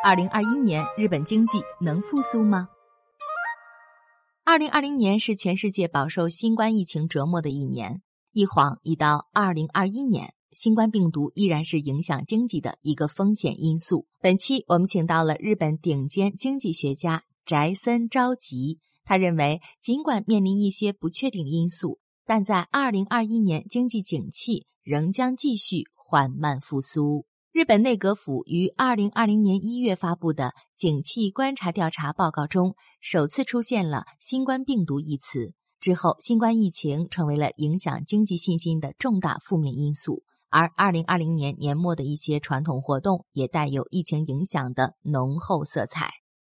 二零二一年日本经济能复苏吗？二零二零年是全世界饱受新冠疫情折磨的一年，一晃已到二零二一年，新冠病毒依然是影响经济的一个风险因素。本期我们请到了日本顶尖经济学家宅森昭吉，他认为，尽管面临一些不确定因素，但在二零二一年经济景气仍将继续缓慢复苏。日本内阁府于二零二零年一月发布的景气观察调查报告中，首次出现了“新冠病毒”一词。之后，新冠疫情成为了影响经济信心的重大负面因素。而二零二零年年末的一些传统活动也带有疫情影响的浓厚色彩。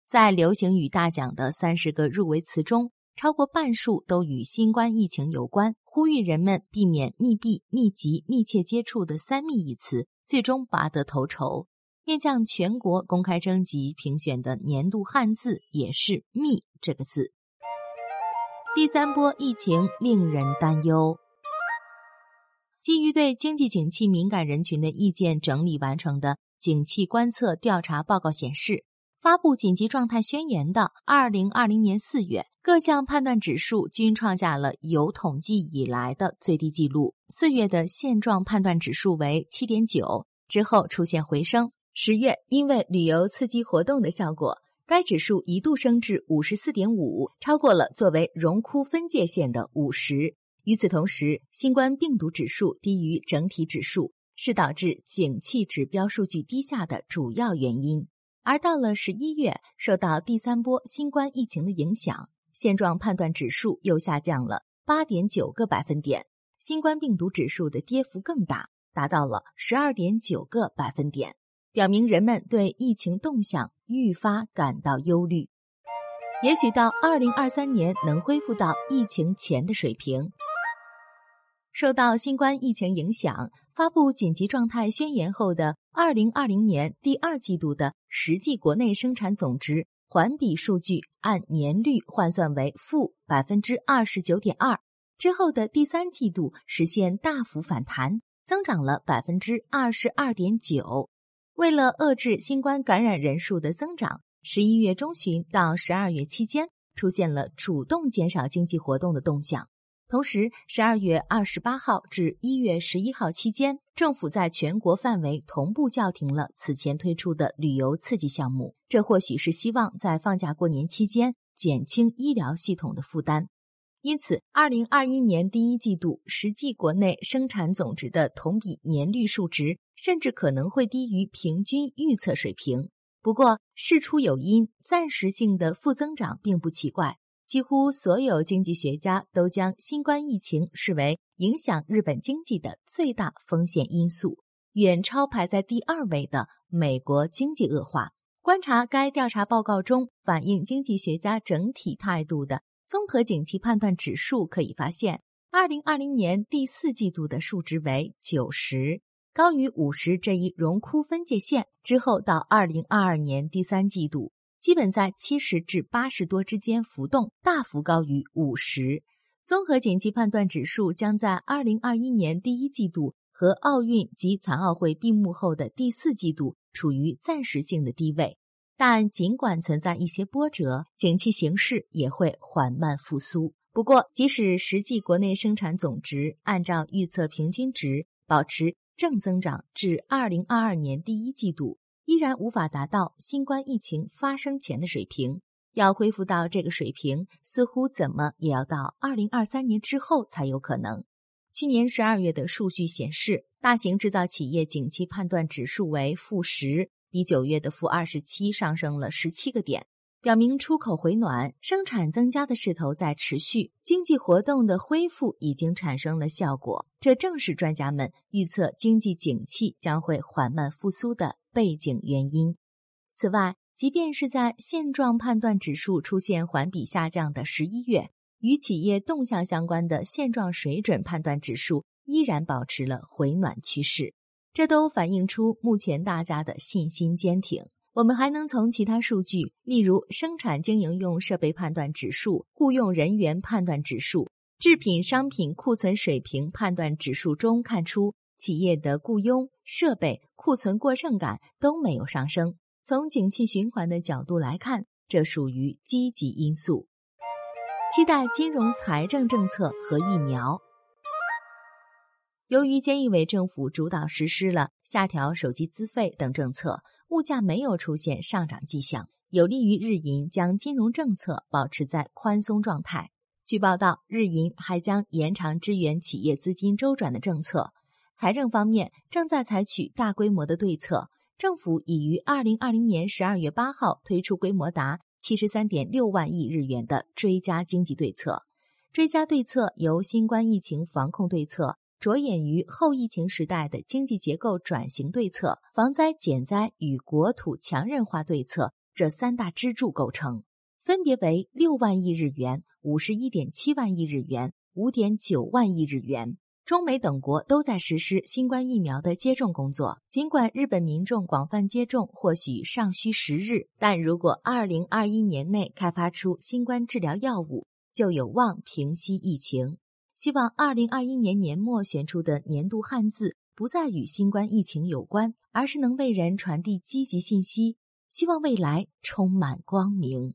在流行语大奖的三十个入围词中，超过半数都与新冠疫情有关，呼吁人们避免密闭、密集、密切接触的“三密”一词。最终拔得头筹，面向全国公开征集评选的年度汉字也是“密”这个字。第三波疫情令人担忧。基于对经济景气敏感人群的意见整理完成的景气观测调查报告显示，发布紧急状态宣言的二零二零年四月，各项判断指数均创下了有统计以来的最低纪录。四月的现状判断指数为七点九，之后出现回升。十月因为旅游刺激活动的效果，该指数一度升至五十四点五，超过了作为荣枯分界线的五十。与此同时，新冠病毒指数低于整体指数，是导致景气指标数据低下的主要原因。而到了十一月，受到第三波新冠疫情的影响，现状判断指数又下降了八点九个百分点。新冠病毒指数的跌幅更大，达到了十二点九个百分点，表明人们对疫情动向愈发感到忧虑。也许到二零二三年能恢复到疫情前的水平。受到新冠疫情影响，发布紧急状态宣言后的二零二零年第二季度的实际国内生产总值环比数据按年率换算为负百分之二十九点二。之后的第三季度实现大幅反弹，增长了百分之二十二点九。为了遏制新冠感染人数的增长，十一月中旬到十二月期间出现了主动减少经济活动的动向。同时，十二月二十八号至一月十一号期间，政府在全国范围同步叫停了此前推出的旅游刺激项目。这或许是希望在放假过年期间减轻医疗系统的负担。因此，二零二一年第一季度实际国内生产总值的同比年率数值，甚至可能会低于平均预测水平。不过，事出有因，暂时性的负增长并不奇怪。几乎所有经济学家都将新冠疫情视为影响日本经济的最大风险因素，远超排在第二位的美国经济恶化。观察该调查报告中反映经济学家整体态度的。综合景气判断指数可以发现，二零二零年第四季度的数值为九十，高于五十这一荣枯分界线。之后到二零二二年第三季度，基本在七十至八十多之间浮动，大幅高于五十。综合景气判断指数将在二零二一年第一季度和奥运及残奥会闭幕后的第四季度处于暂时性的低位。但尽管存在一些波折，景气形势也会缓慢复苏。不过，即使实际国内生产总值按照预测平均值保持正增长至二零二二年第一季度，依然无法达到新冠疫情发生前的水平。要恢复到这个水平，似乎怎么也要到二零二三年之后才有可能。去年十二月的数据显示，大型制造企业景气判断指数为负十。比九月的负二十七上升了十七个点，表明出口回暖、生产增加的势头在持续，经济活动的恢复已经产生了效果。这正是专家们预测经济景气将会缓慢复苏的背景原因。此外，即便是在现状判断指数出现环比下降的十一月，与企业动向相关的现状水准判断指数依然保持了回暖趋势。这都反映出目前大家的信心坚挺。我们还能从其他数据，例如生产经营用设备判断指数、雇佣人员判断指数、制品商品库存水平判断指数中看出，企业的雇佣、设备库存过剩感都没有上升。从景气循环的角度来看，这属于积极因素。期待金融财政政策和疫苗。由于菅义伟政府主导实施了下调手机资费等政策，物价没有出现上涨迹象，有利于日银将金融政策保持在宽松状态。据报道，日银还将延长支援企业资金周转的政策。财政方面正在采取大规模的对策，政府已于二零二零年十二月八号推出规模达七十三点六万亿日元的追加经济对策。追加对策由新冠疫情防控对策。着眼于后疫情时代的经济结构转型对策、防灾减灾与国土强韧化对策这三大支柱构成，分别为六万亿日元、五十一点七万亿日元、五点九万亿日元。中美等国都在实施新冠疫苗的接种工作，尽管日本民众广泛接种或许尚需时日，但如果二零二一年内开发出新冠治疗药物，就有望平息疫情。希望二零二一年年末选出的年度汉字不再与新冠疫情有关，而是能为人传递积极信息。希望未来充满光明。